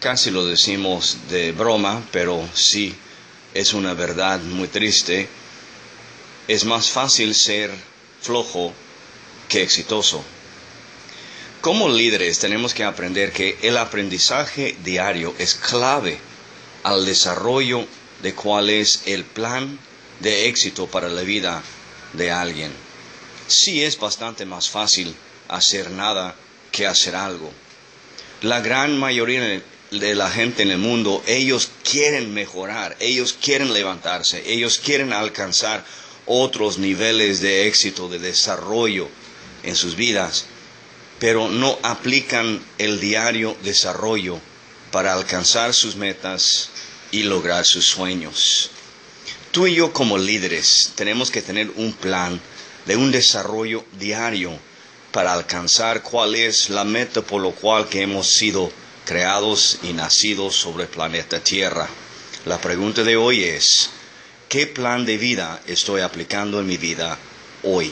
casi lo decimos de broma, pero sí es una verdad muy triste, es más fácil ser flojo que exitoso. Como líderes tenemos que aprender que el aprendizaje diario es clave al desarrollo de cuál es el plan de éxito para la vida de alguien. Sí es bastante más fácil hacer nada que hacer algo. La gran mayoría de la gente en el mundo, ellos quieren mejorar, ellos quieren levantarse, ellos quieren alcanzar otros niveles de éxito, de desarrollo en sus vidas, pero no aplican el diario desarrollo para alcanzar sus metas y lograr sus sueños. Tú y yo como líderes tenemos que tener un plan de un desarrollo diario para alcanzar cuál es la meta por lo cual que hemos sido creados y nacidos sobre el planeta Tierra. La pregunta de hoy es, ¿qué plan de vida estoy aplicando en mi vida hoy?